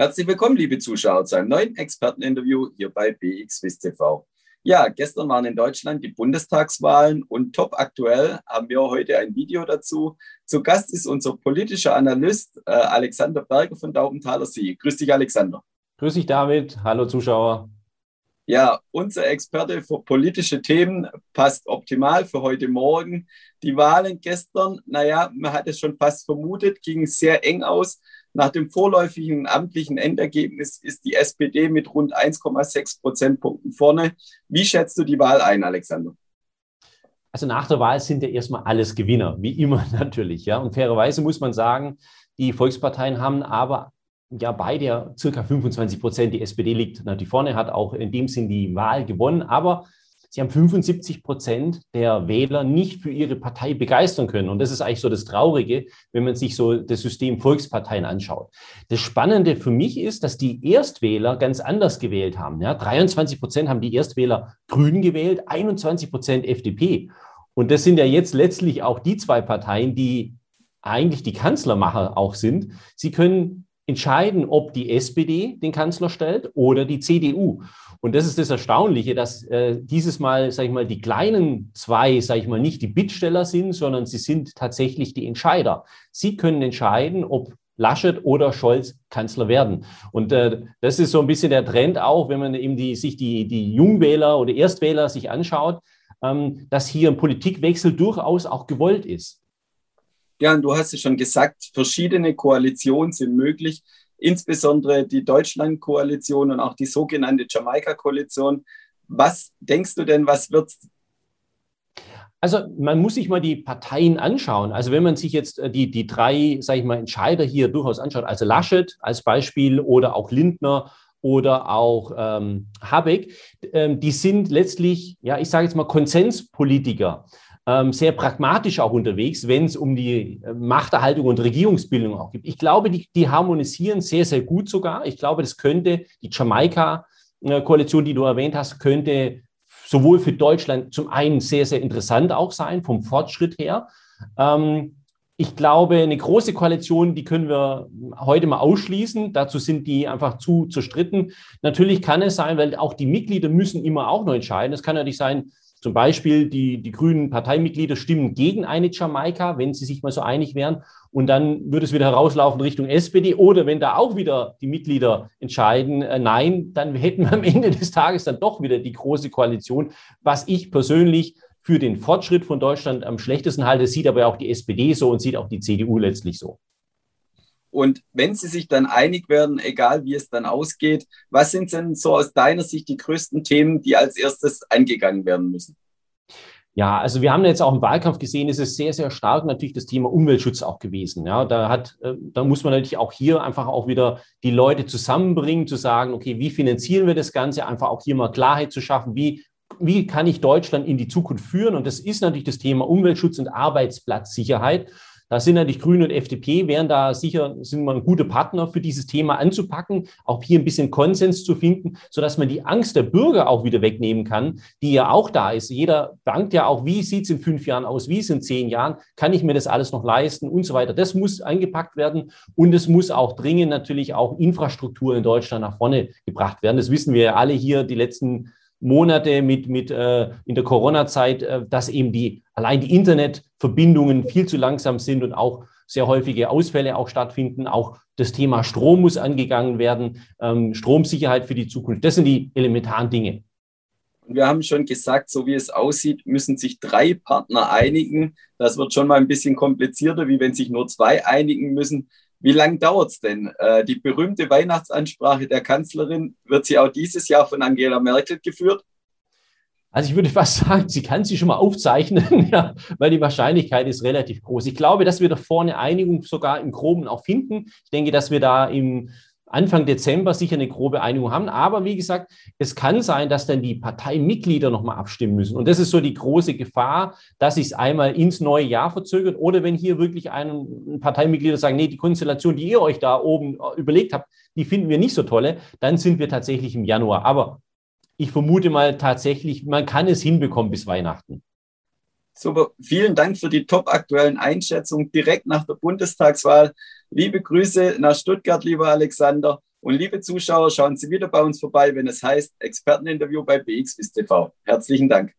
Herzlich willkommen, liebe Zuschauer, zu einem neuen Experteninterview hier bei BXWIS TV. Ja, gestern waren in Deutschland die Bundestagswahlen und top aktuell haben wir heute ein Video dazu. Zu Gast ist unser politischer Analyst äh, Alexander Berger von Daubenthaler See. Grüß dich, Alexander. Grüß dich, David. Hallo, Zuschauer. Ja, unser Experte für politische Themen passt optimal für heute Morgen. Die Wahlen gestern, naja, man hat es schon fast vermutet, gingen sehr eng aus. Nach dem vorläufigen amtlichen Endergebnis ist die SPD mit rund 1,6 Prozentpunkten vorne. Wie schätzt du die Wahl ein, Alexander? Also nach der Wahl sind ja erstmal alles Gewinner, wie immer natürlich. Ja. Und fairerweise muss man sagen, die Volksparteien haben aber ja beide circa 25 Prozent. Die SPD liegt natürlich vorne, hat auch in dem Sinn die Wahl gewonnen. Aber Sie haben 75 Prozent der Wähler nicht für ihre Partei begeistern können. Und das ist eigentlich so das Traurige, wenn man sich so das System Volksparteien anschaut. Das Spannende für mich ist, dass die Erstwähler ganz anders gewählt haben. Ja, 23 Prozent haben die Erstwähler Grünen gewählt, 21 Prozent FDP. Und das sind ja jetzt letztlich auch die zwei Parteien, die eigentlich die Kanzlermacher auch sind. Sie können entscheiden, ob die SPD den Kanzler stellt oder die CDU. Und das ist das Erstaunliche, dass äh, dieses Mal, sage ich mal, die kleinen zwei, sage ich mal, nicht die Bittsteller sind, sondern sie sind tatsächlich die Entscheider. Sie können entscheiden, ob Laschet oder Scholz Kanzler werden. Und äh, das ist so ein bisschen der Trend auch, wenn man eben die, sich die, die Jungwähler oder Erstwähler sich anschaut, ähm, dass hier ein Politikwechsel durchaus auch gewollt ist. Ja, und du hast es schon gesagt, verschiedene Koalitionen sind möglich insbesondere die Deutschland-Koalition und auch die sogenannte Jamaika-Koalition. Was denkst du denn, was wird also man muss sich mal die Parteien anschauen. Also wenn man sich jetzt äh, die, die drei, sage ich mal, Entscheider hier durchaus anschaut, also Laschet als Beispiel oder auch Lindner oder auch ähm, Habeck, ähm, die sind letztlich, ja, ich sage jetzt mal Konsenspolitiker sehr pragmatisch auch unterwegs, wenn es um die äh, Machterhaltung und Regierungsbildung auch geht. Ich glaube, die, die harmonisieren sehr, sehr gut sogar. Ich glaube, das könnte die Jamaika-Koalition, die du erwähnt hast, könnte sowohl für Deutschland zum einen sehr, sehr interessant auch sein, vom Fortschritt her. Ähm, ich glaube, eine große Koalition, die können wir heute mal ausschließen. Dazu sind die einfach zu zerstritten. Natürlich kann es sein, weil auch die Mitglieder müssen immer auch noch entscheiden. Es kann natürlich sein, zum Beispiel die, die grünen Parteimitglieder stimmen gegen eine Jamaika, wenn sie sich mal so einig wären. Und dann würde es wieder herauslaufen Richtung SPD. Oder wenn da auch wieder die Mitglieder entscheiden, äh, nein, dann hätten wir am Ende des Tages dann doch wieder die große Koalition, was ich persönlich für den Fortschritt von Deutschland am schlechtesten halte. Sieht aber auch die SPD so und sieht auch die CDU letztlich so. Und wenn sie sich dann einig werden, egal wie es dann ausgeht, was sind denn so aus deiner Sicht die größten Themen, die als erstes angegangen werden müssen? Ja, also wir haben jetzt auch im Wahlkampf gesehen, es ist sehr, sehr stark natürlich das Thema Umweltschutz auch gewesen. Ja, da hat, äh, da muss man natürlich auch hier einfach auch wieder die Leute zusammenbringen, zu sagen, okay, wie finanzieren wir das Ganze? Einfach auch hier mal Klarheit zu schaffen, wie wie kann ich Deutschland in die Zukunft führen? Und das ist natürlich das Thema Umweltschutz und Arbeitsplatzsicherheit. Da sind natürlich Grüne und FDP, wären da sicher, sind wir ein guter Partner für dieses Thema anzupacken, auch hier ein bisschen Konsens zu finden, sodass man die Angst der Bürger auch wieder wegnehmen kann, die ja auch da ist. Jeder bangt ja auch, wie sieht es in fünf Jahren aus, wie es in zehn Jahren, kann ich mir das alles noch leisten und so weiter. Das muss eingepackt werden und es muss auch dringend natürlich auch Infrastruktur in Deutschland nach vorne gebracht werden. Das wissen wir ja alle hier die letzten Monate mit, mit äh, in der Corona-Zeit, äh, dass eben die allein die Internetverbindungen viel zu langsam sind und auch sehr häufige Ausfälle auch stattfinden. Auch das Thema Strom muss angegangen werden, ähm, Stromsicherheit für die Zukunft. Das sind die elementaren Dinge. Wir haben schon gesagt, so wie es aussieht, müssen sich drei Partner einigen. Das wird schon mal ein bisschen komplizierter, wie wenn sich nur zwei einigen müssen. Wie lange dauert es denn? Äh, die berühmte Weihnachtsansprache der Kanzlerin, wird sie auch dieses Jahr von Angela Merkel geführt? Also ich würde fast sagen, sie kann sie schon mal aufzeichnen, ja, weil die Wahrscheinlichkeit ist relativ groß. Ich glaube, dass wir da vorne Einigung sogar im Groben auch finden. Ich denke, dass wir da im Anfang Dezember sicher eine grobe Einigung haben. Aber wie gesagt, es kann sein, dass dann die Parteimitglieder nochmal abstimmen müssen. Und das ist so die große Gefahr, dass sich es einmal ins neue Jahr verzögert oder wenn hier wirklich ein Parteimitglieder sagen, nee, die Konstellation, die ihr euch da oben äh, überlegt habt, die finden wir nicht so tolle, dann sind wir tatsächlich im Januar. Aber ich vermute mal tatsächlich, man kann es hinbekommen bis Weihnachten. Super, vielen Dank für die top aktuellen Einschätzungen direkt nach der Bundestagswahl. Liebe Grüße nach Stuttgart, lieber Alexander. Und liebe Zuschauer, schauen Sie wieder bei uns vorbei, wenn es heißt Experteninterview bei BXWIST TV. Herzlichen Dank.